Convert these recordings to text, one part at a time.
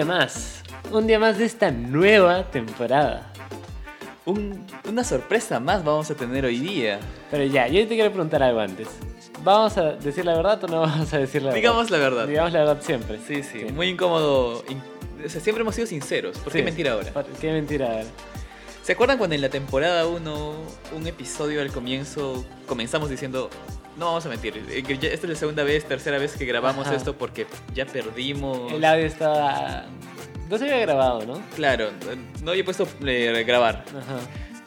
día más. Un día más de esta nueva temporada. una sorpresa más vamos a tener hoy día. Pero ya, yo te quiero preguntar algo antes. ¿Vamos a decir la verdad o no vamos a decir la verdad? Digamos la verdad. Digamos la verdad siempre. Sí, sí. Muy incómodo. siempre hemos sido sinceros. ¿Por qué mentira ahora? qué mentira ahora? ¿Se acuerdan cuando en la temporada 1, un episodio al comienzo, comenzamos diciendo, no vamos a mentir, eh, esta es la segunda vez, tercera vez que grabamos esto porque ya perdimos... El audio estaba... No se había grabado, ¿no? Claro, no había puesto eh, grabar. Ajá.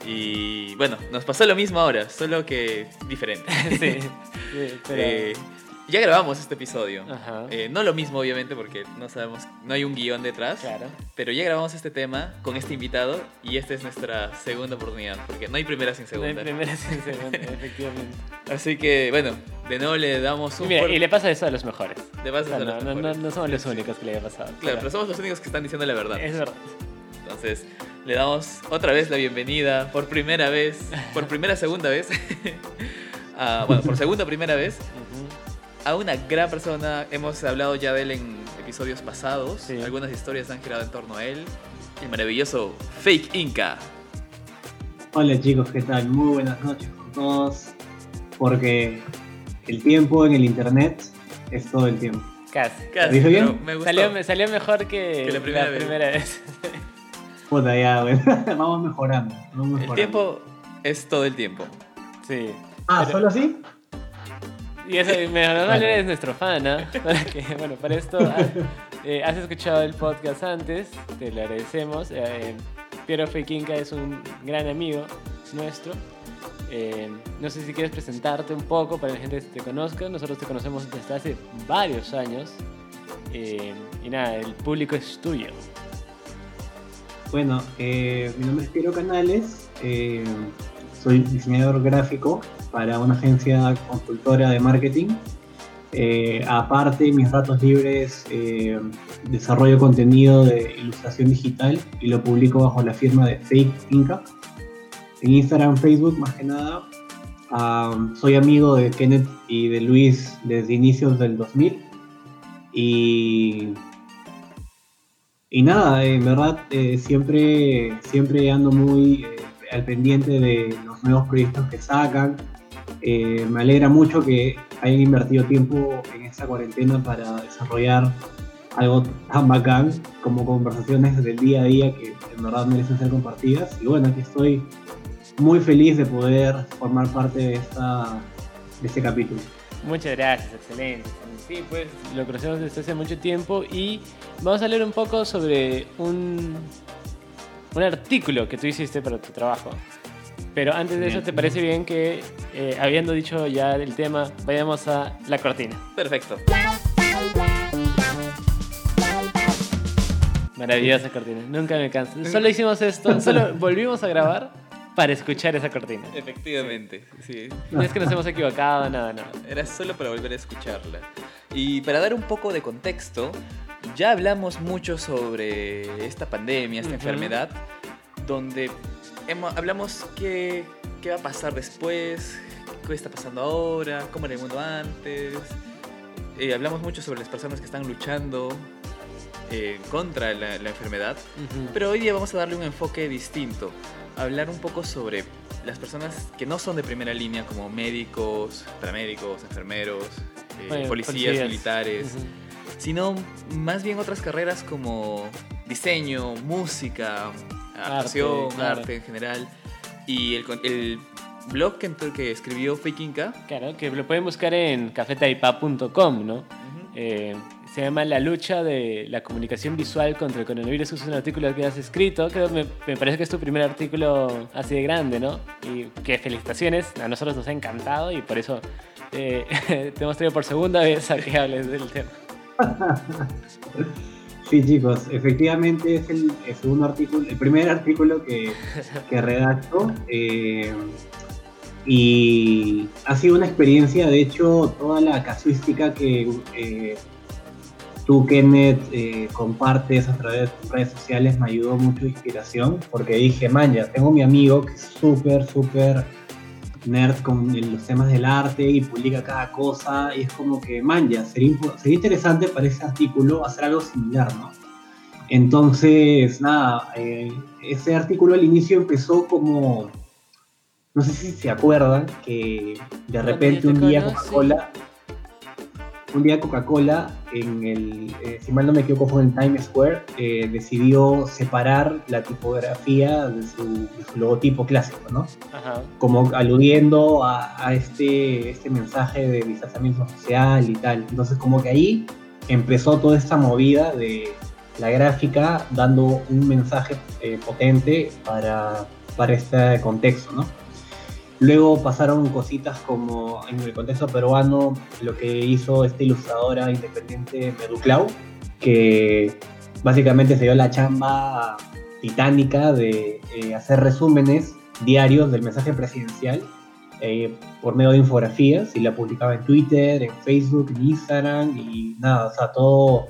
Y bueno, nos pasó lo mismo ahora, solo que diferente. sí, pero... Eh, ya grabamos este episodio. Eh, no lo mismo, obviamente, porque no sabemos, no hay un guion detrás. Claro. Pero ya grabamos este tema con este invitado y esta es nuestra segunda oportunidad, porque no hay primera sin segunda. No hay primera sin segunda, efectivamente. Así que, bueno, de nuevo le damos un. Y, le pasa eso a los mejores. Le pasa a no, los no, mejores. No, somos los únicos que le haya pasado. Claro, pero somos los únicos que están diciendo la verdad. Es verdad. Entonces, le damos otra vez la bienvenida, por primera vez, por primera, segunda vez. bueno, por segunda, primera vez a una gran persona. Hemos hablado ya de él en episodios pasados. Algunas historias han girado en torno a él. El maravilloso Fake Inca. Hola chicos, ¿qué tal? Muy buenas noches con todos. Porque el tiempo en el internet es todo el tiempo. Casi. Casi. bien? Me Salió, salió, mejor que, la primera vez. Puta, ya, vamos mejorando, El tiempo es todo el tiempo. Sí. Ah, ¿solo así? Y eso, normal eres nuestro fan, ¿no? bueno, para esto, ah, eh, has escuchado el podcast antes, te lo agradecemos. Eh, Piero Fequinca es un gran amigo nuestro. Eh, no sé si quieres presentarte un poco para que la gente te conozca. Nosotros te conocemos desde hace varios años. y nada, el público es tuyo. Bueno, mi nombre es Piero Canales. Soy diseñador gráfico para una agencia consultora de marketing. Eh, aparte, mis ratos libres eh, desarrollo contenido de ilustración digital y lo publico bajo la firma de Fake Inca. En Instagram, Facebook, más que nada. soy amigo de Kenneth y de Luis desde inicios del 2000. Y, y nada, en verdad eh, siempre, siempre ando muy al pendiente de los nuevos proyectos que sacan eh, me alegra mucho que hayan invertido tiempo en esta cuarentena para desarrollar algo tan bacán como conversaciones del día a día que en verdad merecen ser compartidas. Y bueno, aquí estoy muy feliz de poder formar parte de, esta, de este capítulo. Muchas gracias, excelente. Sí, pues lo conocemos desde hace mucho tiempo y vamos a leer un poco sobre un, un artículo que tú hiciste para tu trabajo. Pero antes de eso, ¿te parece bien que, eh, habiendo dicho ya el tema, vayamos a la cortina? Perfecto. Maravillosa cortina, nunca me canso. Solo hicimos esto, solo volvimos a grabar para escuchar esa cortina. Efectivamente, sí. No es que nos hemos equivocado, nada, nada. Era solo para volver a escucharla. Y para dar un poco de contexto, ya hablamos mucho sobre esta pandemia, esta enfermedad, donde hablamos qué, qué va a pasar después, qué está pasando ahora, cómo era el mundo antes. Eh, hablamos mucho sobre las personas que están luchando eh, contra la, enfermedad, pero hoy día vamos a darle un enfoque distinto, hablar un poco sobre las personas que no son de primera línea, como médicos, paramédicos, enfermeros, eh, policías, militares, sino más bien otras carreras como diseño, música, actuación, arte, en general. Y el, el blog que, que, escribió Fake Inca. Claro, que lo pueden buscar en cafetaipa.com, ¿no? Eh, se llama La lucha de la comunicación visual contra el coronavirus. Es un artículo que has escrito. Creo me, me parece que es tu primer artículo así de grande, ¿no? Y que felicitaciones. A nosotros nos ha encantado y por eso eh, te hemos traído por segunda vez a que hables del tema. Sí, chicos, efectivamente es el, segundo artículo, el primer artículo que, que redacto. Eh, y ha sido una experiencia, de hecho, toda la casuística que eh, tú, Kenneth, eh, compartes a través de tus redes sociales me ayudó mucho inspiración, porque dije, man, ya tengo mi amigo que es súper, súper nerd con los temas del arte y publica cada cosa y es como que, man, ya, sería, sería interesante para ese artículo hacer algo similar, ¿no? Entonces, nada, eh, ese artículo al inicio empezó como, no sé si se acuerdan, que de repente un día Coca-Cola, un día Coca-Cola, en el, eh, si mal no me equivoco fue en Times Square, eh, decidió separar la tipografía de su, logotipo clásico, ¿no? Como aludiendo a, a, este, este mensaje de distanciamiento social y tal. Entonces como que ahí empezó toda esta movida de la gráfica dando un mensaje eh, potente para, para este contexto, ¿no? Luego pasaron cositas como en el contexto peruano lo que hizo esta ilustradora independiente Meduclau, que básicamente se dio la chamba titánica de eh, hacer resúmenes diarios del mensaje presidencial eh, por medio de infografías y la publicaba en Twitter, en Facebook, en Instagram y nada, o sea, todo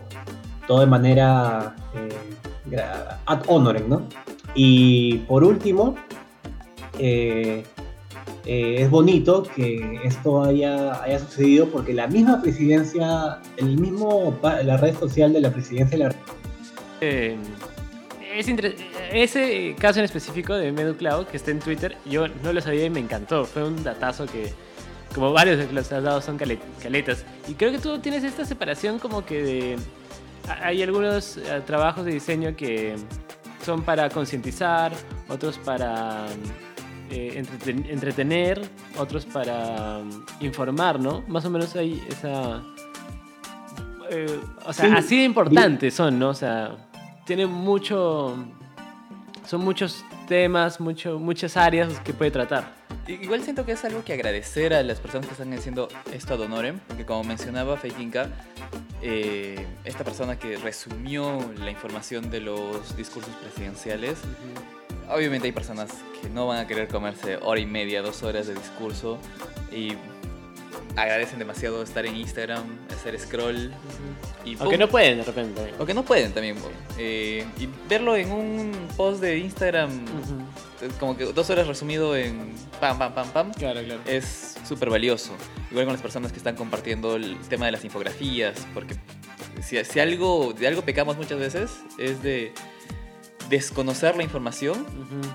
todo de manera eh, ad honorem, ¿no? Y por último, eh, eh, es bonito que esto haya, haya sucedido porque la misma presidencia, el mismo, la red social de la presidencia de la... Eh, es ese caso en específico de MeduCloud que está en Twitter, yo no lo sabía y me encantó. Fue un datazo que, como varios de los dado, son caletas. Y creo que tú tienes esta separación como que de hay algunos eh, trabajos de diseño que son para concientizar, otros para eh, entretener, otros para mm, informar, ¿no? Más o menos hay esa... Eh, o sea, así de importantes son, ¿no? O sea, tienen mucho... Son muchos temas, mucho, muchas áreas que puede tratar. Igual siento que es algo que agradecer a las personas que están haciendo esto ad honorem, porque como mencionaba Feikinka, eh, esta persona que resumió la información de los discursos presidenciales, obviamente hay personas que no van a querer comerse hora y media, dos horas de discurso y agradecen demasiado estar en Instagram, hacer scroll. y o que no pueden de repente. O que no pueden también. Eh, y verlo en un post de Instagram, como que dos horas resumido en pam, pam, pam, pam. Claro, claro. Es súper valioso. Igual con las personas que están compartiendo el tema de las infografías, porque si, si algo, de algo pecamos muchas veces es de desconocer la información.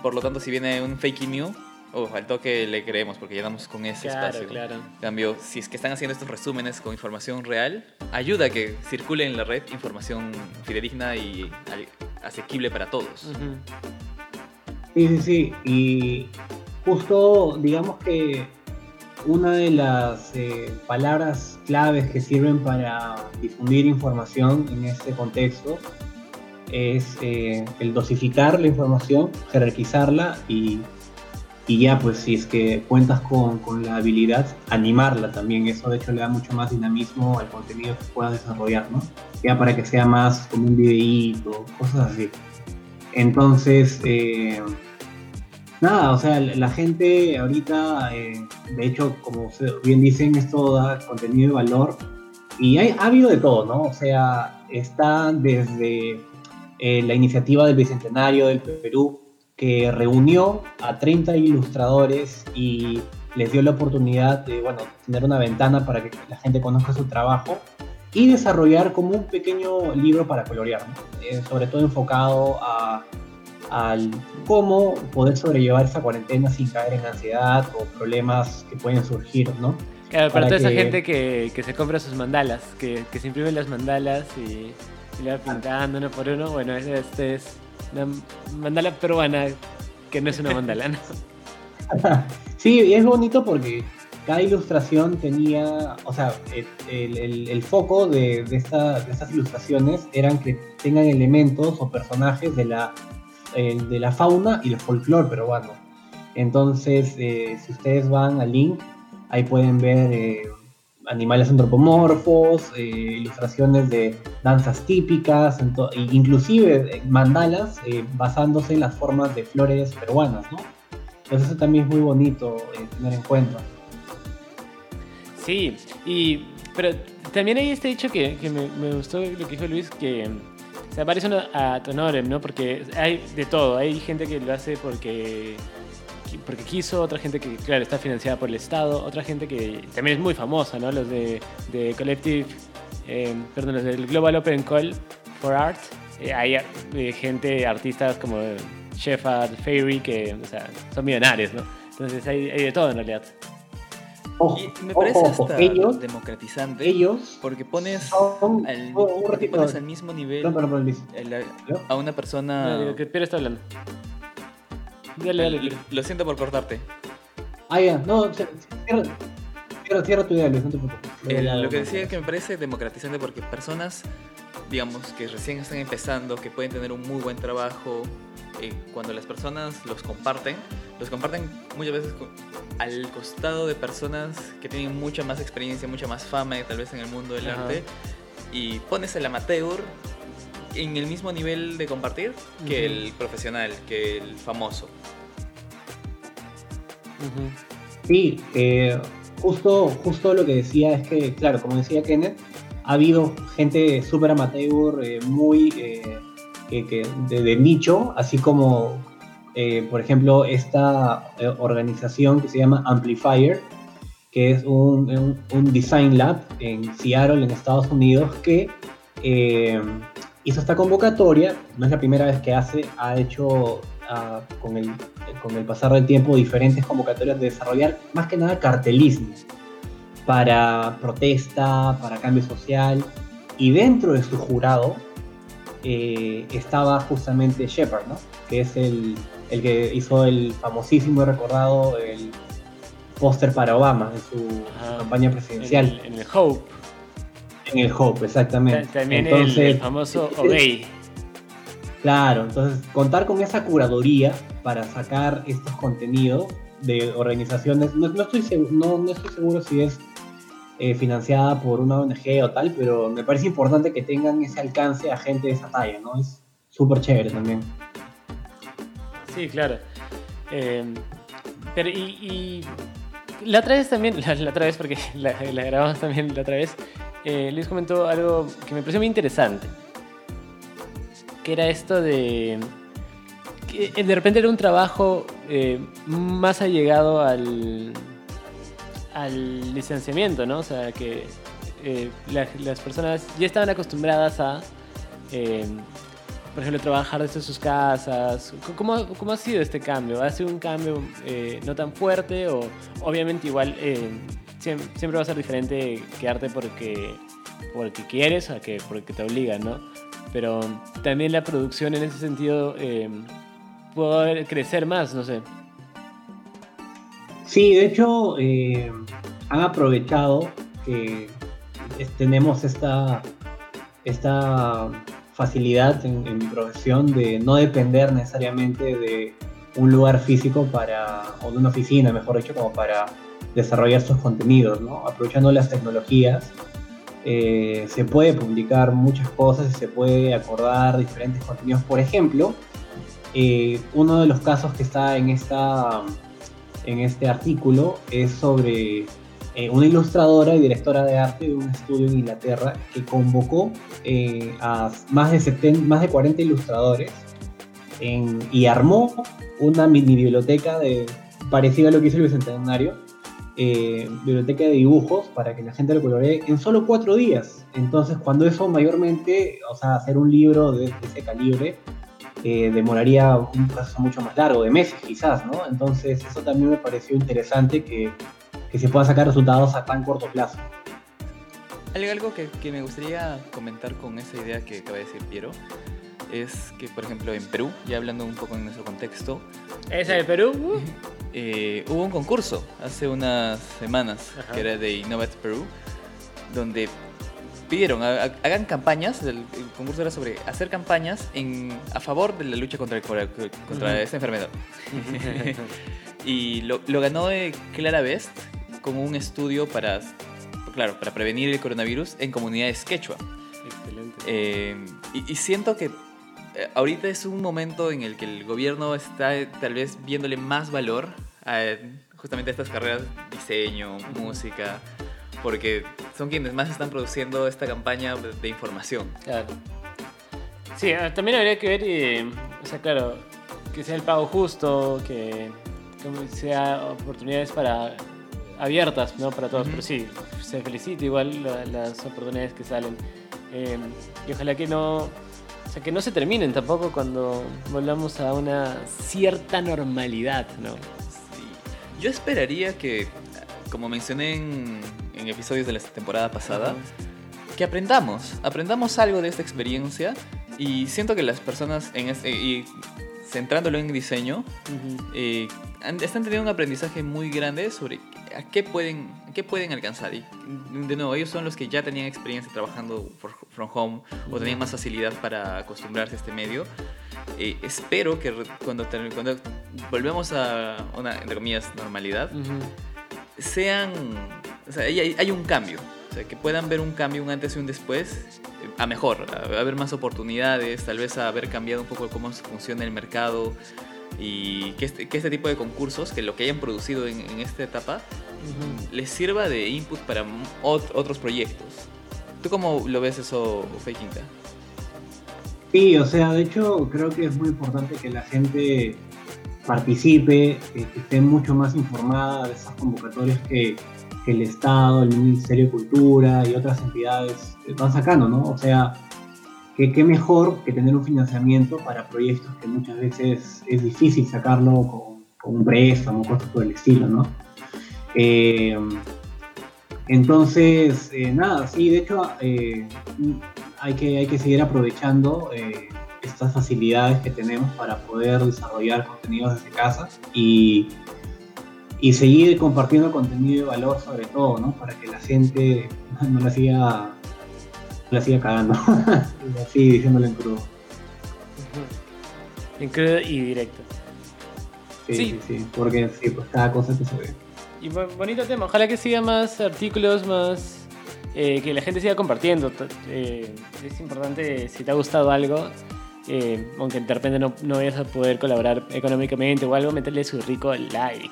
Por lo tanto, si viene un fake news Oh, al toque le creemos porque ya damos con ese espacio. Claro. cambio, si es que están haciendo estos resúmenes con información real, ayuda a que circule en la red información fidedigna y asequible para todos. Sí, sí, sí. Y justo, digamos que una de las eh, palabras claves que sirven para difundir información en este contexto es eh, el dosificar la información, jerarquizarla y y ya pues si es que cuentas con, con, la habilidad, animarla también, eso de hecho le da mucho más dinamismo al contenido que puedas desarrollar, ¿no? Ya para que sea más como un videíto, cosas así. Entonces, eh, nada, o sea, la gente ahorita, eh, de hecho, como bien dicen, esto da contenido de valor y hay, ha habido de todo, ¿no? O sea, está desde eh, la iniciativa del Bicentenario del Perú, que reunió a 30 ilustradores y les dio la oportunidad de bueno, tener una ventana para que la gente conozca su trabajo y desarrollar como un pequeño libro para colorear, eh, sobre todo enfocado a, al cómo poder sobrellevar esa cuarentena sin caer en ansiedad o problemas que pueden surgir, ¿no? Claro, para, toda esa gente que, que, se compra sus mandalas, que, que se imprimen las mandalas y, y le pintando uno por uno, bueno, este es una mandala peruana que no es una mandala, sí, es bonito porque cada ilustración tenía, o sea, el, el, foco de, de, esta, de, estas ilustraciones eran que tengan elementos o personajes de la, de la fauna y el folclore peruano. Entonces, eh, si ustedes van al link, ahí pueden ver eh, animales antropomorfos, eh, ilustraciones de danzas típicas, e inclusive eh, mandalas eh, basándose en las formas de flores peruanas, ¿no? Entonces eso también es muy bonito tener en cuenta. Sí, y pero también hay este hecho que, me, gustó lo que dijo Luis, que se parece a Tonorem, ¿no? Porque hay de todo, hay gente que lo hace porque porque quiso, otra gente que, claro, está financiada por el Estado, otra gente que también es muy famosa, ¿no? Los de, de Collective, eh, perdón, los del Global Open Call for Art, eh, hay eh, gente, artistas como Shepard, Fairy, que o sea, son millonarios, ¿no? Entonces hay, hay de todo en realidad. Ojo, Y me parece ojo, ojo, hasta ellos, democratizante. ellos Porque pones son al, un porque ratito. pones al mismo nivel Luis. el- ¿Yo? a una persona. No, digo que Piero está hablando. Dale, dale. Lo siento por cortarte. Ah, ya, no, cierra, cierra, cierra tu idea, Luis, no te preocupes. El- lo que decía es que me parece democratizante porque personas, digamos, que recién están empezando, que pueden tener un muy buen trabajo, eh, cuando las personas los comparten, los comparten muchas veces co- al costado de personas que tienen mucha más experiencia, mucha más fama, tal vez en el mundo del Ajá. arte, y pones el amateur en el mismo nivel de compartir que el profesional, que el famoso. Ujú. Sí, eh, justo, justo lo que decía es que, claro, como decía Kenneth, ha habido gente súper amateur, eh, muy eh, que- que de, de nicho, así como, eh, por ejemplo, esta eh, organización que se llama Amplifier, que es un, un- un design lab en Seattle, en Estados Unidos, que eh, hizo esta convocatoria, no es la primera vez que hace, ha hecho ah, con, el, con el pasar del tiempo diferentes convocatorias de desarrollar más que nada cartelismo para protesta, para cambio social, y dentro de su jurado eh, estaba justamente Shepard, ¿no? que es el, el que hizo el famosísimo y recordado el póster para Obama en su, Ajá. campaña En presidencial, el, en el Hope. En el Hope, Ta- exactamente. También Entonces, el, famoso Obey. Claro, entonces contar con esa curaduría para sacar estos contenidos de organizaciones, no, no estoy, segu- no, no estoy seguro si es eh, financiada por una ONG o tal, pero me parece importante que tengan ese alcance a gente de esa talla, ¿no? Es súper chévere también. Sí, claro. Eh, pero y, y la otra vez también, la, la otra vez porque la, grabamos también la otra vez, eh, Luis comentó algo que me pareció muy interesante. Que era esto de... Que de repente era un trabajo eh, más allegado al, al licenciamiento, ¿no? O sea, que eh, la- las personas ya estaban acostumbradas a... eh, por ejemplo, trabajar desde sus casas. ¿Cómo, cómo ha sido este cambio? ¿Ha sido un cambio eh, no tan fuerte o obviamente igual eh, siem- siempre va a ser diferente quedarte porque, porque quieres a que porque te obligan, ¿no? Pero también la producción en ese sentido eh, puede crecer más, no sé. Sí, de hecho, eh, han aprovechado que es- tenemos esta, esta facilidad en, mi profesión de no depender necesariamente de un lugar físico para, o de una oficina, mejor dicho, como para desarrollar estos contenidos, ¿no? Aprovechando las tecnologías, eh, se puede publicar muchas cosas y se puede acordar diferentes contenidos. Por ejemplo, eh, uno de los casos que está en esta en este artículo es sobre eh, una ilustradora y directora de arte de un estudio en Inglaterra que convocó eh, a más de, 70 más de 40 ilustradores en- y armó una mini biblioteca de, parecida a lo que hizo el Bicentenario, eh, biblioteca de dibujos para que la gente lo coloree en solo cuatro días. Entonces, cuando eso mayormente, o sea, hacer un libro de, de ese calibre, eh, demoraría un proceso mucho más largo, de meses quizás, ¿no? Entonces eso también me pareció interesante que, que se puedan sacar resultados a tan corto plazo. Algo, algo que, que me gustaría comentar con esa idea que acaba de decir Piero es que, por ejemplo, en Perú, ya hablando un poco en nuestro contexto, ¿Esa de Perú? Uh. eh, hubo un concurso hace unas semanas Ajá. que era de Innovate Perú, donde pidieron ha- hagan campañas, el, el concurso era sobre hacer campañas en, a favor de la lucha contra, el contra esta enfermedad. y lo, lo ganó eh, Clara Best como un estudio para, claro, para prevenir el coronavirus en comunidades quechua. Excelente. Eh, y, y siento que eh, ahorita es un momento en el que el gobierno está eh, tal vez viéndole más valor a justamente a estas carreras, diseño, música, porque son quienes más están produciendo esta campaña de, de información. Claro. Sí, ah, también habría que ver, eh, o sea, claro, que sea el pago justo, que, que sea oportunidades para abiertas, ¿no? Para todos. Ujú. Pero sí, se felicita igual la- las oportunidades que salen. Eh, y ojalá que no, O sea, que no se terminen tampoco cuando volvamos a una cierta normalidad, ¿no? Sí. Yo esperaría que, como mencioné en, en episodios de la temporada pasada, que aprendamos, aprendamos algo de esta experiencia y siento que las personas, en este, y centrándolo en diseño, Ujú. eh, han- están teniendo un aprendizaje muy grande sobre a qué pueden, a qué pueden alcanzar. Y de nuevo, ellos son los que ya tenían experiencia trabajando for- from home o tenían más facilidad para acostumbrarse a este medio. Eh, espero que cuando, cuando volvemos a una, entre comillas, normalidad, Ujú. sean, o sea, hay, hay- un cambio, o sea, que puedan ver un cambio, un antes y un después, eh, a mejor, a, a haber más oportunidades, tal vez a haber cambiado un poco cómo funciona el mercado y que este, que este tipo de concursos, que lo que hayan producido en, en esta etapa, les sirva de input para ot- otros proyectos. ¿Tú cómo lo ves eso, Feikinka? Sí, o sea, de hecho creo que es muy importante que la gente participe, que, que esté mucho más informada de esas convocatorias que, que el Estado, el Ministerio de Cultura y otras entidades van sacando, ¿no? O sea, qué mejor que tener un financiamiento para proyectos que muchas veces es difícil sacarlo con, con un préstamo, cosas por el estilo, ¿no? Eh, entonces, eh, nada, sí, de hecho, eh, hay, que, hay que seguir aprovechando estas facilidades que tenemos para poder desarrollar contenidos desde casa y, y seguir compartiendo contenido de valor sobre todo, ¿no? Para que la gente no la siga, la siga cagando, así diciéndole en crudo. En crudo y directo. Sí, Sí. sí, sí, porque sí, pues cada cosa que se ve. Y bonito tema. Ojalá que siga más artículos, más. eh, que la gente siga compartiendo. Eh, es importante, si te ha gustado algo, eh, aunque de repente no, no vayas a poder colaborar económicamente o algo, meterle su rico like.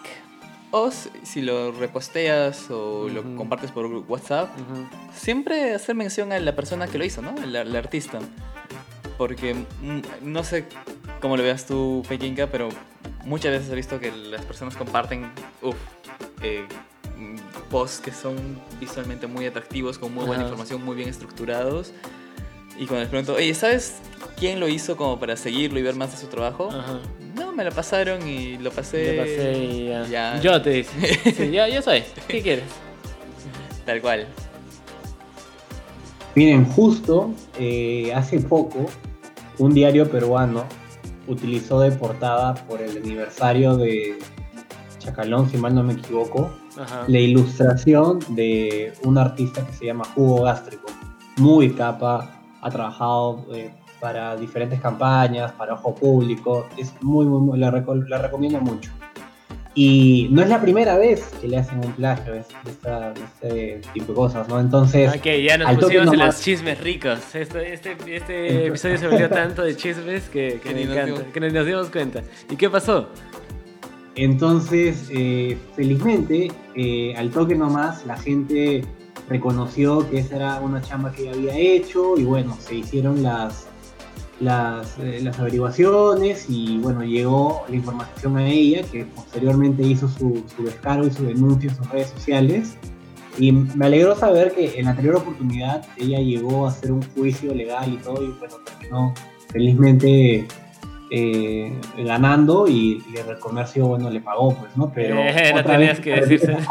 O si lo reposteas o lo compartes por WhatsApp, siempre hacer mención a la persona que lo hizo, ¿no? El, el artista. Porque mm, no sé cómo lo veas tú, Pekinka, pero muchas veces he visto que las personas comparten uf, eh, mm, posts que son visualmente muy atractivos, con muy buena Ajá. información, muy bien estructurados. Y cuando les pregunto, oye, ¿sabes quién lo hizo como para seguirlo y ver más de su trabajo? Ajá. Me lo pasaron y lo pasé. Lo pasé y ya. ya. Yo te dice. Sí, yo, yo soy. ¿Qué quieres? Tal cual. Miren, justo eh, hace poco, un diario peruano utilizó de portada por el aniversario de Chacalón, si mal no me equivoco, Ajá. la ilustración de un artista que se llama Jugo Gástrico. Muy capa, ha trabajado eh, para diferentes campañas, para ojo público. Es muy, muy, muy- la, reco- la recomiendo mucho. Y no es la primera vez que le hacen un plagio de, este tipo de cosas, ¿no? Entonces, Ok, ya nos pusimos en los chismes ricos. Este, este, este episodio se volvió tanto de chismes que, que Que me ni nos encanta, dimos- que ni nos dimos cuenta. ¿Y qué pasó? Entonces, eh, felizmente, eh, al toque nomás, la gente reconoció que esa era una chamba que había hecho y bueno, se hicieron las, las, eh, las averiguaciones y bueno, llegó la información a ella que posteriormente hizo su, su descargo y su denuncia en sus redes sociales. Y me alegró saber que en la anterior oportunidad ella llegó a hacer un juicio legal y todo y bueno, terminó felizmente eh, ganando y, y el comercio, bueno, le pagó, pues, ¿no? Pero Eh, no otra tenías vez que decirse.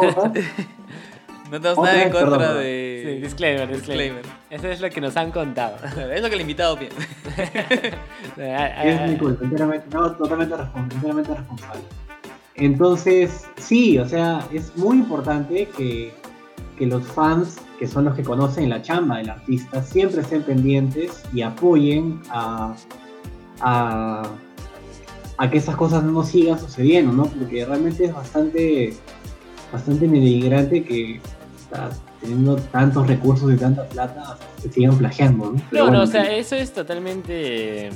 No tenemos nada en contra perdón. Sí, disclaimer, disclaimer. Disclaimer. Eso es lo que nos han contado. Claro, Es lo que el invitado piensa. Ah, Es ah, mi culpa, enteramente, no, totalmente, responsable. Entonces, sí, o sea, es muy importante que, que los fans, que son los que conocen la chamba del artista, siempre estén pendientes y apoyen a, a, a que esas cosas no sigan sucediendo, ¿no? Porque realmente es bastante, bastante denigrante que o sea, teniendo tantos recursos y tanta plata se sigan plagiando, ¿no? Pero No, bueno, o sea, sí. eso es totalmente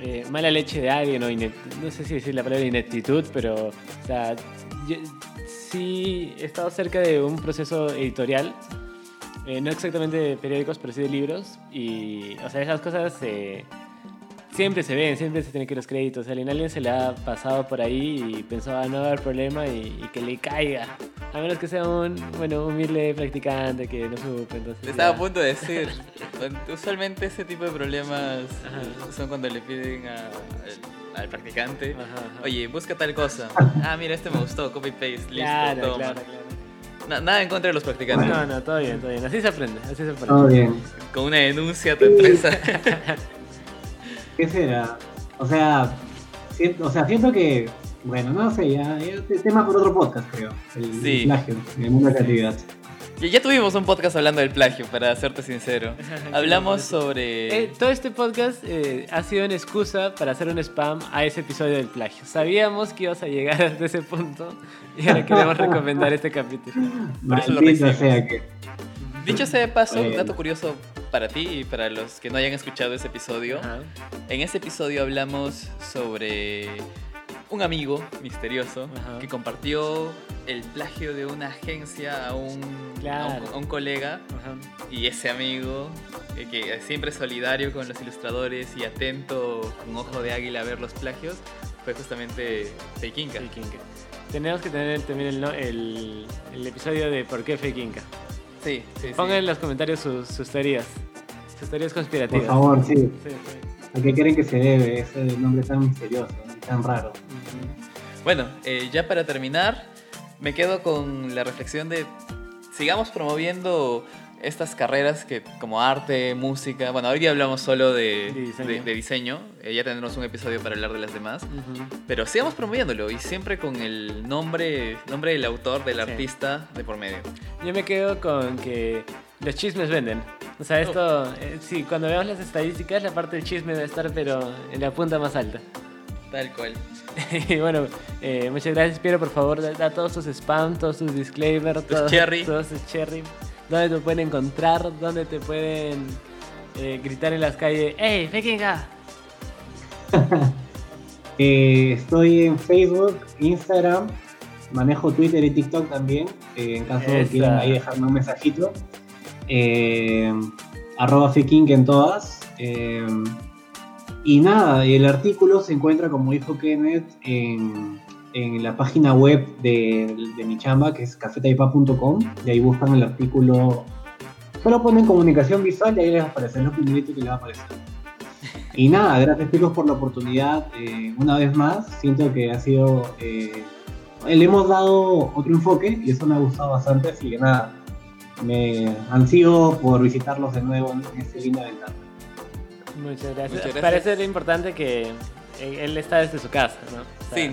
eh, mala leche de alguien, o no sé si decir la palabra ineptitud, pero, o sea, yo sí he estado cerca de un proceso editorial, eh, no exactamente de periódicos, pero sí de libros, y, o sea, esas cosas eh, siempre se ven, siempre se tienen que ir los créditos. A alguien se le ha pasado por ahí y pensó a no haber problema y, y, que le caiga. A menos que sea un bueno humilde practicante que no supe. Entonces Estaba a punto de decir, usualmente ese tipo de problemas son cuando le piden a, al, practicante, oye, busca tal cosa. Ah, mira, este me gustó, copy paste, listo, claro, toma. Claro, claro nada en contra de los practicantes. No, no, todo bien, todo bien. Así se aprende, así se aprende. Todo bien. Con una denuncia a tu empresa. ¿Qué será? O sea, siento, o sea, siento que, bueno, no sé, ya, ya tema por otro podcast, creo. El, sí. plagio, el mundo de creatividad. Ya tuvimos un podcast hablando del plagio, para serte sincero. Hablamos sobre... Eh, todo este podcast eh, ha sido una excusa para hacer un spam a ese episodio del plagio. Sabíamos que ibas a llegar hasta ese punto y ahora queremos recomendar este capítulo. Por eso lo sea que... Dicho sea de paso, un dato curioso para ti y para los que no hayan escuchado ese episodio. En ese episodio hablamos sobre un amigo misterioso que compartió el plagio de una agencia a un, a un, colega y ese amigo eh, que siempre es solidario con los ilustradores y atento con ojo de águila a ver los plagios fue justamente Feikinka. Tenemos que tener también el, el, episodio de por qué Feikinka. Sí, sí, Pongan en los comentarios sus, sus, teorías, sus teorías conspirativas. Por favor, sí. ¿A qué creen que se debe ese nombre tan misterioso, tan raro? Bueno, eh, ya para terminar, me quedo con la reflexión de sigamos promoviendo estas carreras que como arte, música, bueno, hoy hablamos solo de, diseño, eh, ya tendremos un episodio para hablar de las demás, pero sigamos promoviéndolo y siempre con el nombre, nombre del autor, del artista de por medio. Yo me quedo con que los chismes venden. O sea, esto, oh. eh, sí, cuando veamos las estadísticas, la parte del chisme debe estar, pero en la punta más alta. Tal cual. y bueno, eh, muchas gracias, Piero. Por favor, da, todos tus spam, todos tus disclaimers, todos, cherry. todos tus cherry. ¿Dónde te pueden encontrar? ¿Dónde te pueden eh, gritar en las calles? ¡Ey, Pekinga! estoy en Facebook, Instagram, manejo Twitter y TikTok también. en caso de que quieran ahí dejarme un mensajito. Eh, arroba en todas. Y nada, el artículo se encuentra, como dijo Kenneth, en, en la página web de, de, mi chamba, que es cafetaipa.com, y ahí buscan el artículo. Solo ponen comunicación visual y ahí les aparece, lo primerito que les va a aparecer. Y nada, gracias chicos por la oportunidad. Eh, una vez más, siento que ha sido. Eh, le hemos dado otro enfoque y eso me ha gustado bastante, así que nada, me ansío por visitarlos de nuevo en este linda ventana. Muchas gracias. Parece importante que él está desde su casa, ¿no? sí,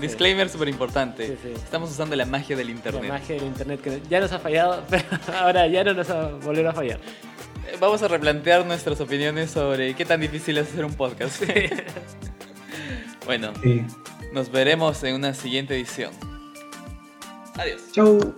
disclaimer súper importante. Estamos usando la magia del internet. La magia del internet que ya nos ha fallado, pero ahora ya no nos va a volver a fallar. Eh, vamos a replantear nuestras opiniones sobre qué tan difícil es hacer un podcast. bueno, nos veremos en una siguiente edición. Adiós. Chau.